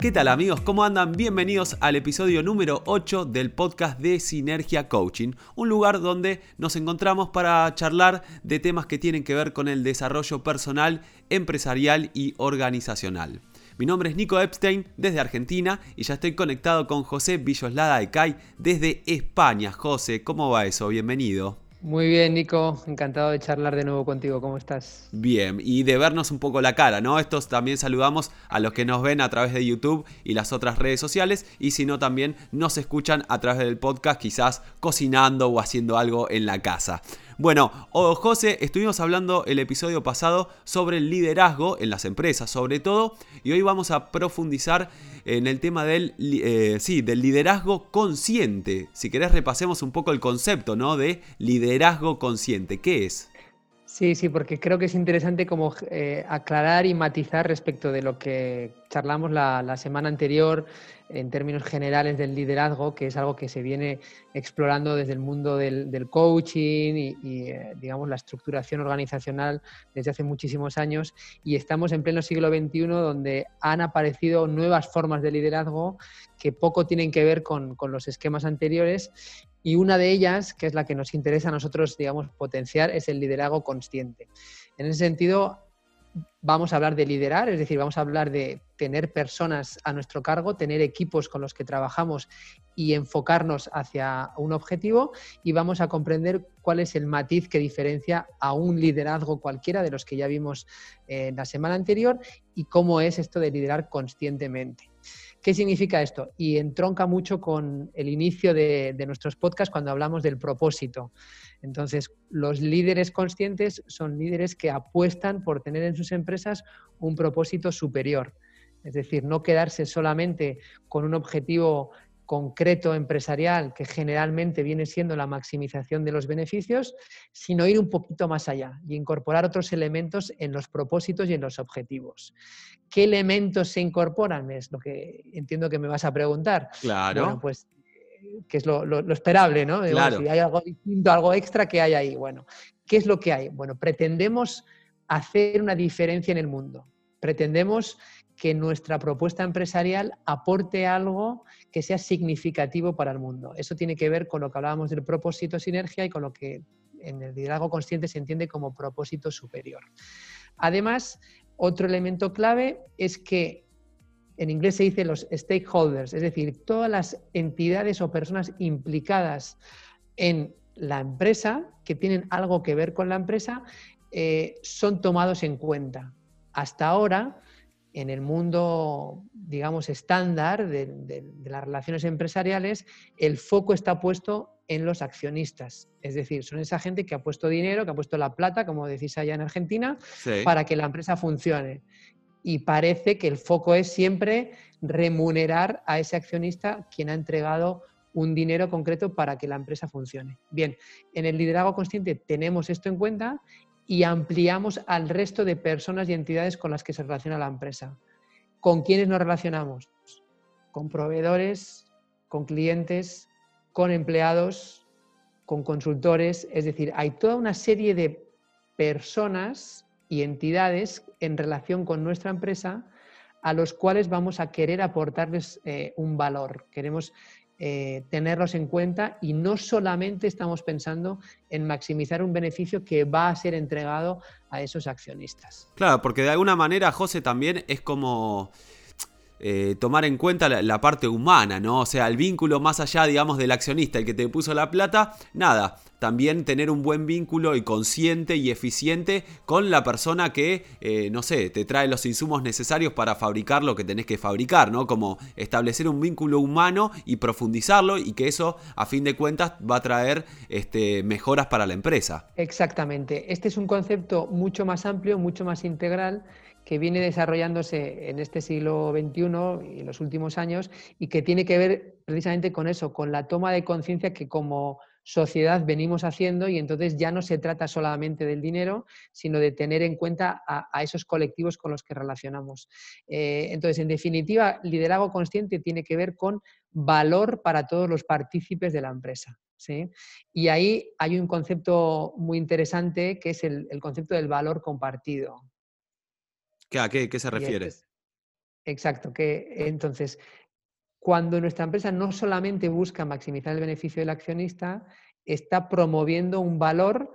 ¿Qué tal amigos? ¿Cómo andan? Bienvenidos al episodio número 8 del podcast de Sinergia Coaching, un lugar donde nos encontramos para charlar de temas que tienen que ver con el desarrollo personal, empresarial y organizacional. Mi nombre es Nico Epstein desde Argentina y ya estoy conectado con José Villoslada de Cay desde España. José, ¿cómo va eso? Bienvenido. Muy bien, Nico. Encantado de charlar de nuevo contigo. ¿Cómo estás? Bien, y de vernos un poco la cara, ¿no? Estos también saludamos a los que nos ven a través de YouTube y las otras redes sociales, y si no, también nos escuchan a través del podcast, quizás cocinando o haciendo algo en la casa. Bueno, José, estuvimos hablando el episodio pasado sobre el liderazgo en las empresas, sobre todo, y hoy vamos a profundizar en el tema del, eh, sí, del liderazgo consciente. Si querés repasemos un poco el concepto ¿no? de liderazgo consciente. ¿Qué es? Sí, sí, porque creo que es interesante como eh, aclarar y matizar respecto de lo que charlamos la, semana anterior en términos generales del liderazgo, que es algo que se viene explorando desde el mundo del, coaching y, eh, digamos, la estructuración organizacional desde hace muchísimos años. Y estamos en pleno siglo XXI donde han aparecido nuevas formas de liderazgo que poco tienen que ver con, con los esquemas anteriores y una de ellas, que es la que nos interesa a nosotros, digamos, potenciar, es el liderazgo consciente. En ese sentido, vamos a hablar de liderar, es decir, vamos a hablar de tener personas a nuestro cargo, tener equipos con los que trabajamos y enfocarnos hacia un objetivo y vamos a comprender cuál es el matiz que diferencia a un liderazgo cualquiera de los que ya vimos en la semana anterior y cómo es esto de liderar conscientemente. ¿Qué significa esto? Y entronca mucho con el inicio de, nuestros podcasts cuando hablamos del propósito. Entonces, los líderes conscientes son líderes que apuestan por tener en sus empresas un propósito superior. Es decir, no quedarse solamente con un objetivo concreto empresarial que generalmente viene siendo la maximización de los beneficios, sino ir un poquito más allá y incorporar otros elementos en los propósitos y en los objetivos. ¿Qué elementos se incorporan? Es lo que entiendo que me vas a preguntar. Claro. Bueno, pues que es lo, esperable, ¿no? Claro. Si hay algo distinto, algo extra que hay ahí. Bueno, ¿qué es lo que hay? Bueno, pretendemos hacer una diferencia en el mundo. Pretendemos que nuestra propuesta empresarial aporte algo que sea significativo para el mundo. Eso tiene que ver con lo que hablábamos del propósito sinergia y con lo que en el liderazgo consciente se entiende como propósito superior. Además, otro elemento clave es que en inglés se dice los stakeholders, es decir, todas las entidades o personas implicadas en la empresa, que tienen algo que ver con la empresa, eh, son tomados en cuenta. Hasta ahora, en el mundo, digamos, estándar de, las relaciones empresariales, el foco está puesto en los accionistas. Es decir, son esa gente que ha puesto dinero, que ha puesto la plata, como decís allá en Argentina, para que la empresa funcione. Y parece que el foco es siempre remunerar a ese accionista quien ha entregado un dinero concreto para que la empresa funcione. Bien, en el liderazgo consciente tenemos esto en cuenta y ampliamos al resto de personas y entidades con las que se relaciona la empresa. ¿Con quiénes nos relacionamos? Con proveedores, con clientes, con empleados, con consultores. Es decir, hay toda una serie de personas y entidades en relación con nuestra empresa a los cuales vamos a querer aportarles eh, un valor. Queremos eh, tenerlos en cuenta y no solamente estamos pensando en maximizar un beneficio que va a ser entregado a esos accionistas. Claro, porque de alguna manera, José, también es como eh, tomar en cuenta la, parte humana, ¿no? O sea, el vínculo más allá, digamos, del accionista, el que te puso la plata, nada. También tener un buen vínculo y consciente y eficiente con la persona que, eh, no sé, te trae los insumos necesarios para fabricar lo que tenés que fabricar, ¿no? Como establecer un vínculo humano y profundizarlo y que eso, a fin de cuentas, va a traer este, mejoras para la empresa. Exactamente. Este es un concepto mucho más amplio, mucho más integral que viene desarrollándose en este siglo XXI y en los últimos años y que tiene que ver precisamente con eso, con la toma de conciencia que como sociedad venimos haciendo y entonces ya no se trata solamente del dinero, sino de tener en cuenta a, esos colectivos con los que relacionamos. Eh, entonces, en definitiva, liderazgo consciente tiene que ver con valor para todos los partícipes de la empresa. ¿sí? Y ahí hay un concepto muy interesante que es el concepto del valor compartido. ¿A qué, se refiere? Exacto, que entonces, cuando nuestra empresa no solamente busca maximizar el beneficio del accionista, está promoviendo un valor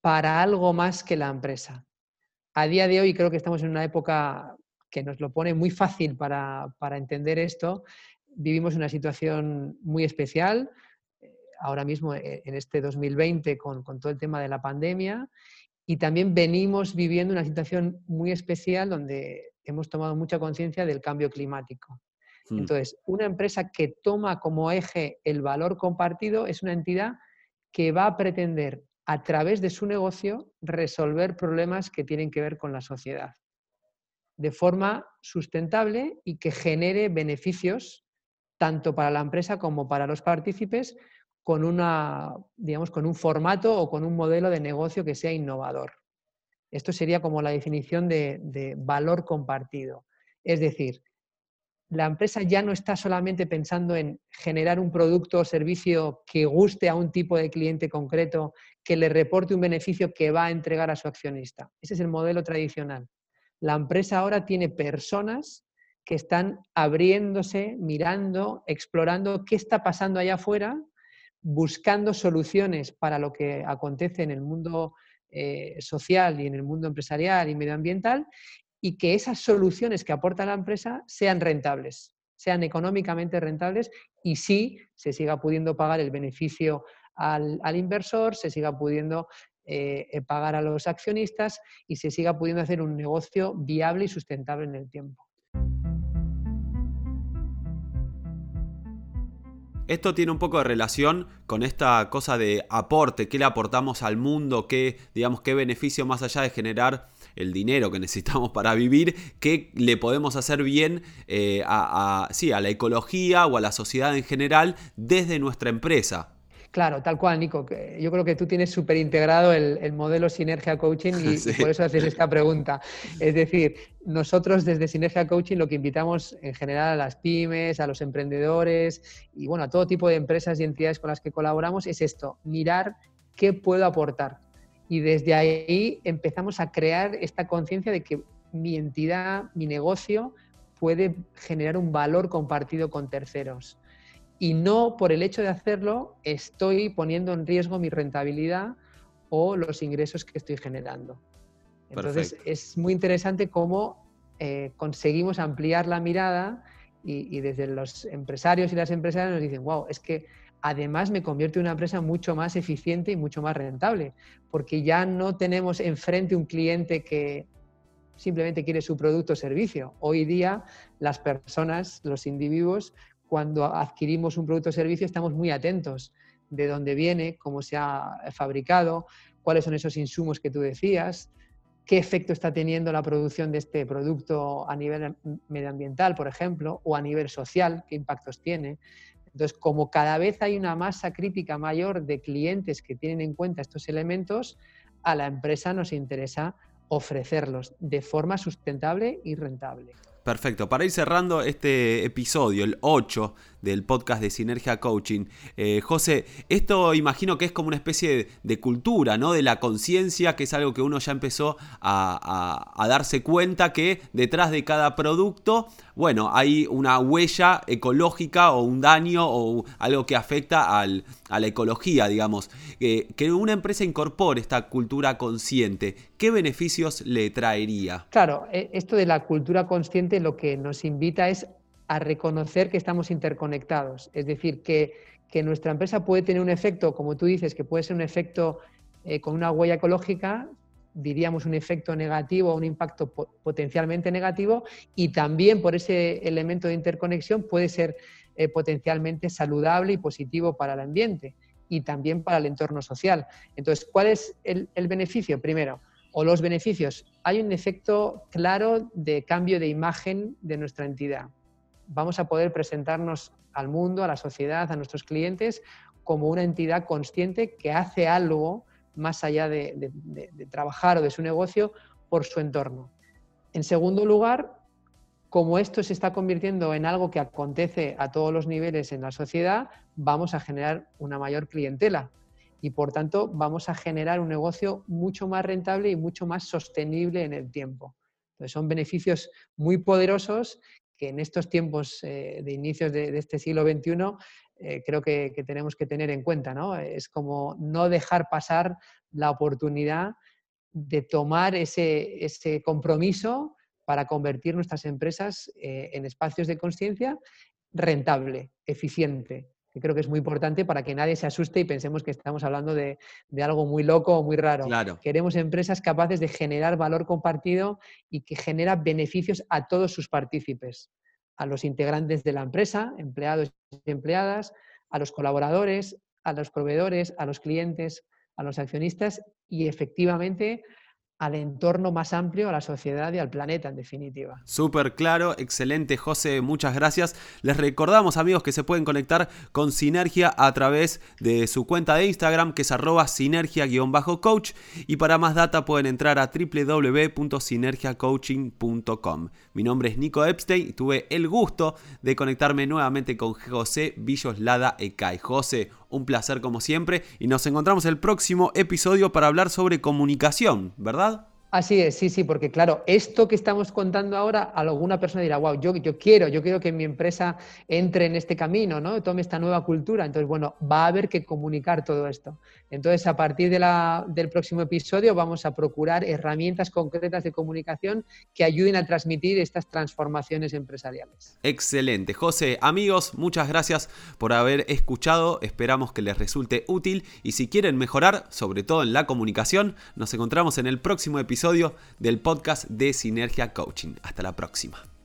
para algo más que la empresa. A día de hoy creo que estamos en una época que nos lo pone muy fácil para, entender esto. Vivimos una situación muy especial, eh, ahora mismo eh, en este 2020 con, con todo el tema de la pandemia y también venimos viviendo una situación muy especial donde hemos tomado mucha conciencia del cambio climático. Hmm. Entonces, una empresa que toma como eje el valor compartido es una entidad que va a pretender, a través de su negocio, resolver problemas que tienen que ver con la sociedad de forma sustentable y que genere beneficios tanto para la empresa como para los partícipes con, una, digamos, con un formato o con un modelo de negocio que sea innovador. Esto sería como la definición de, valor compartido. Es decir, la empresa ya no está solamente pensando en generar un producto o servicio que guste a un tipo de cliente concreto, que le reporte un beneficio que va a entregar a su accionista. Ese es el modelo tradicional. La empresa ahora tiene personas que están abriéndose, mirando, explorando qué está pasando allá afuera, buscando soluciones para lo que acontece en el mundo eh, social y en el mundo empresarial y medioambiental y que esas soluciones que aporta la empresa sean rentables, sean económicamente rentables y sí se siga pudiendo pagar el beneficio al, inversor, se siga pudiendo eh, eh, pagar a los accionistas y se siga pudiendo hacer un negocio viable y sustentable en el tiempo. Esto tiene un poco de relación con esta cosa de aporte, qué le aportamos al mundo, qué, digamos, qué beneficio más allá de generar el dinero que necesitamos para vivir, qué le podemos hacer bien eh, a, a la ecología o a la sociedad en general desde nuestra empresa. Claro, tal cual, Nico. Yo creo que tú tienes súper integrado el, modelo Sinergia Coaching y, por eso haces esta pregunta. Es decir, nosotros desde Sinergia Coaching lo que invitamos en general a las pymes, a los emprendedores y bueno, a todo tipo de empresas y entidades con las que colaboramos es esto, mirar qué puedo aportar. Y desde ahí empezamos a crear esta conciencia de que mi entidad, mi negocio puede generar un valor compartido con terceros y no por el hecho de hacerlo estoy poniendo en riesgo mi rentabilidad o los ingresos que estoy generando. Entonces es muy interesante cómo eh, conseguimos ampliar la mirada y, desde los empresarios y las empresarias nos dicen, wow, es que además me convierte en una empresa mucho más eficiente y mucho más rentable, porque ya no tenemos enfrente un cliente que simplemente quiere su producto o servicio. Hoy día las personas, los individuos, cuando adquirimos un producto o servicio estamos muy atentos de dónde viene, cómo se ha fabricado, cuáles son esos insumos que tú decías, qué efecto está teniendo la producción de este producto a nivel medioambiental, por ejemplo, o a nivel social, qué impactos tiene. Entonces, como cada vez hay una masa crítica mayor de clientes que tienen en cuenta estos elementos, a la empresa nos interesa ofrecerlos de forma sustentable y rentable. Perfecto. Para ir cerrando este episodio, el 8 del podcast de Sinergia Coaching, eh, José, esto imagino que es como una especie de, cultura, ¿no? De la conciencia, que es algo que uno ya empezó a, darse cuenta que detrás de cada producto, bueno, hay una huella ecológica o un daño o algo que afecta a la ecología, digamos. que una empresa incorpore esta cultura consciente, ¿qué beneficios le traería? Claro, e, esto de la cultura consciente lo que nos invita es a reconocer que estamos interconectados, es decir, que, nuestra empresa puede tener un efecto, como tú dices, que puede ser un efecto eh, con una huella ecológica, diríamos un efecto negativo un impacto potencialmente negativo, y también por ese elemento de interconexión puede ser eh, potencialmente saludable y positivo para el ambiente y también para el entorno social. Entonces, ¿cuál es el beneficio? Primero, o los beneficios, hay un efecto claro de cambio de imagen de nuestra entidad. Vamos a poder presentarnos al mundo, a la sociedad, a nuestros clientes como una entidad consciente que hace algo más allá de, trabajar o de su negocio por su entorno. En segundo lugar, como esto se está convirtiendo en algo que acontece a todos los niveles en la sociedad, vamos a generar una mayor clientela y por tanto vamos a generar un negocio mucho más rentable y mucho más sostenible en el tiempo. Entonces son beneficios muy poderosos que en estos tiempos de inicios de, este siglo XXI creo que, que, tenemos que tener en cuenta. ¿no? Es como no dejar pasar la oportunidad de tomar ese, ese compromiso para convertir nuestras empresas eh, en espacios de conciencia rentable, eficiente, que creo que es muy importante para que nadie se asuste y pensemos que estamos hablando de, algo muy loco o muy raro. Queremos empresas capaces de generar valor compartido y que genera beneficios a todos sus partícipes, a los integrantes de la empresa, empleados y empleadas, a los colaboradores, a los proveedores, a los clientes, a los accionistas y efectivamente al entorno más amplio, a la sociedad y al planeta en definitiva. Súper claro, excelente José, muchas gracias. Les recordamos amigos que se pueden conectar con Sinergia a través de su cuenta de Instagram que es arroba sinergia-coach y para más data pueden entrar a www.sinergiacoaching.com. Mi nombre es Nico Epstein y tuve el gusto de conectarme nuevamente con José Villoslada Ecay. José, un placer como siempre y nos encontramos el próximo episodio para hablar sobre comunicación, ¿verdad? Así es, sí, sí, porque claro, esto que estamos contando ahora, alguna persona dirá, wow, yo, yo quiero, yo quiero que mi empresa entre en este camino, ¿no? Tome esta nueva cultura. Entonces, bueno, va a haber que comunicar todo esto. Entonces, a partir del próximo episodio vamos a procurar herramientas concretas de comunicación que ayuden a transmitir estas transformaciones empresariales. Excelente. José, amigos, muchas gracias por haber escuchado. Esperamos que les resulte útil y si quieren mejorar, sobre todo en la comunicación, nos encontramos en el próximo episodio del podcast de Sinergia Coaching. Hasta la próxima.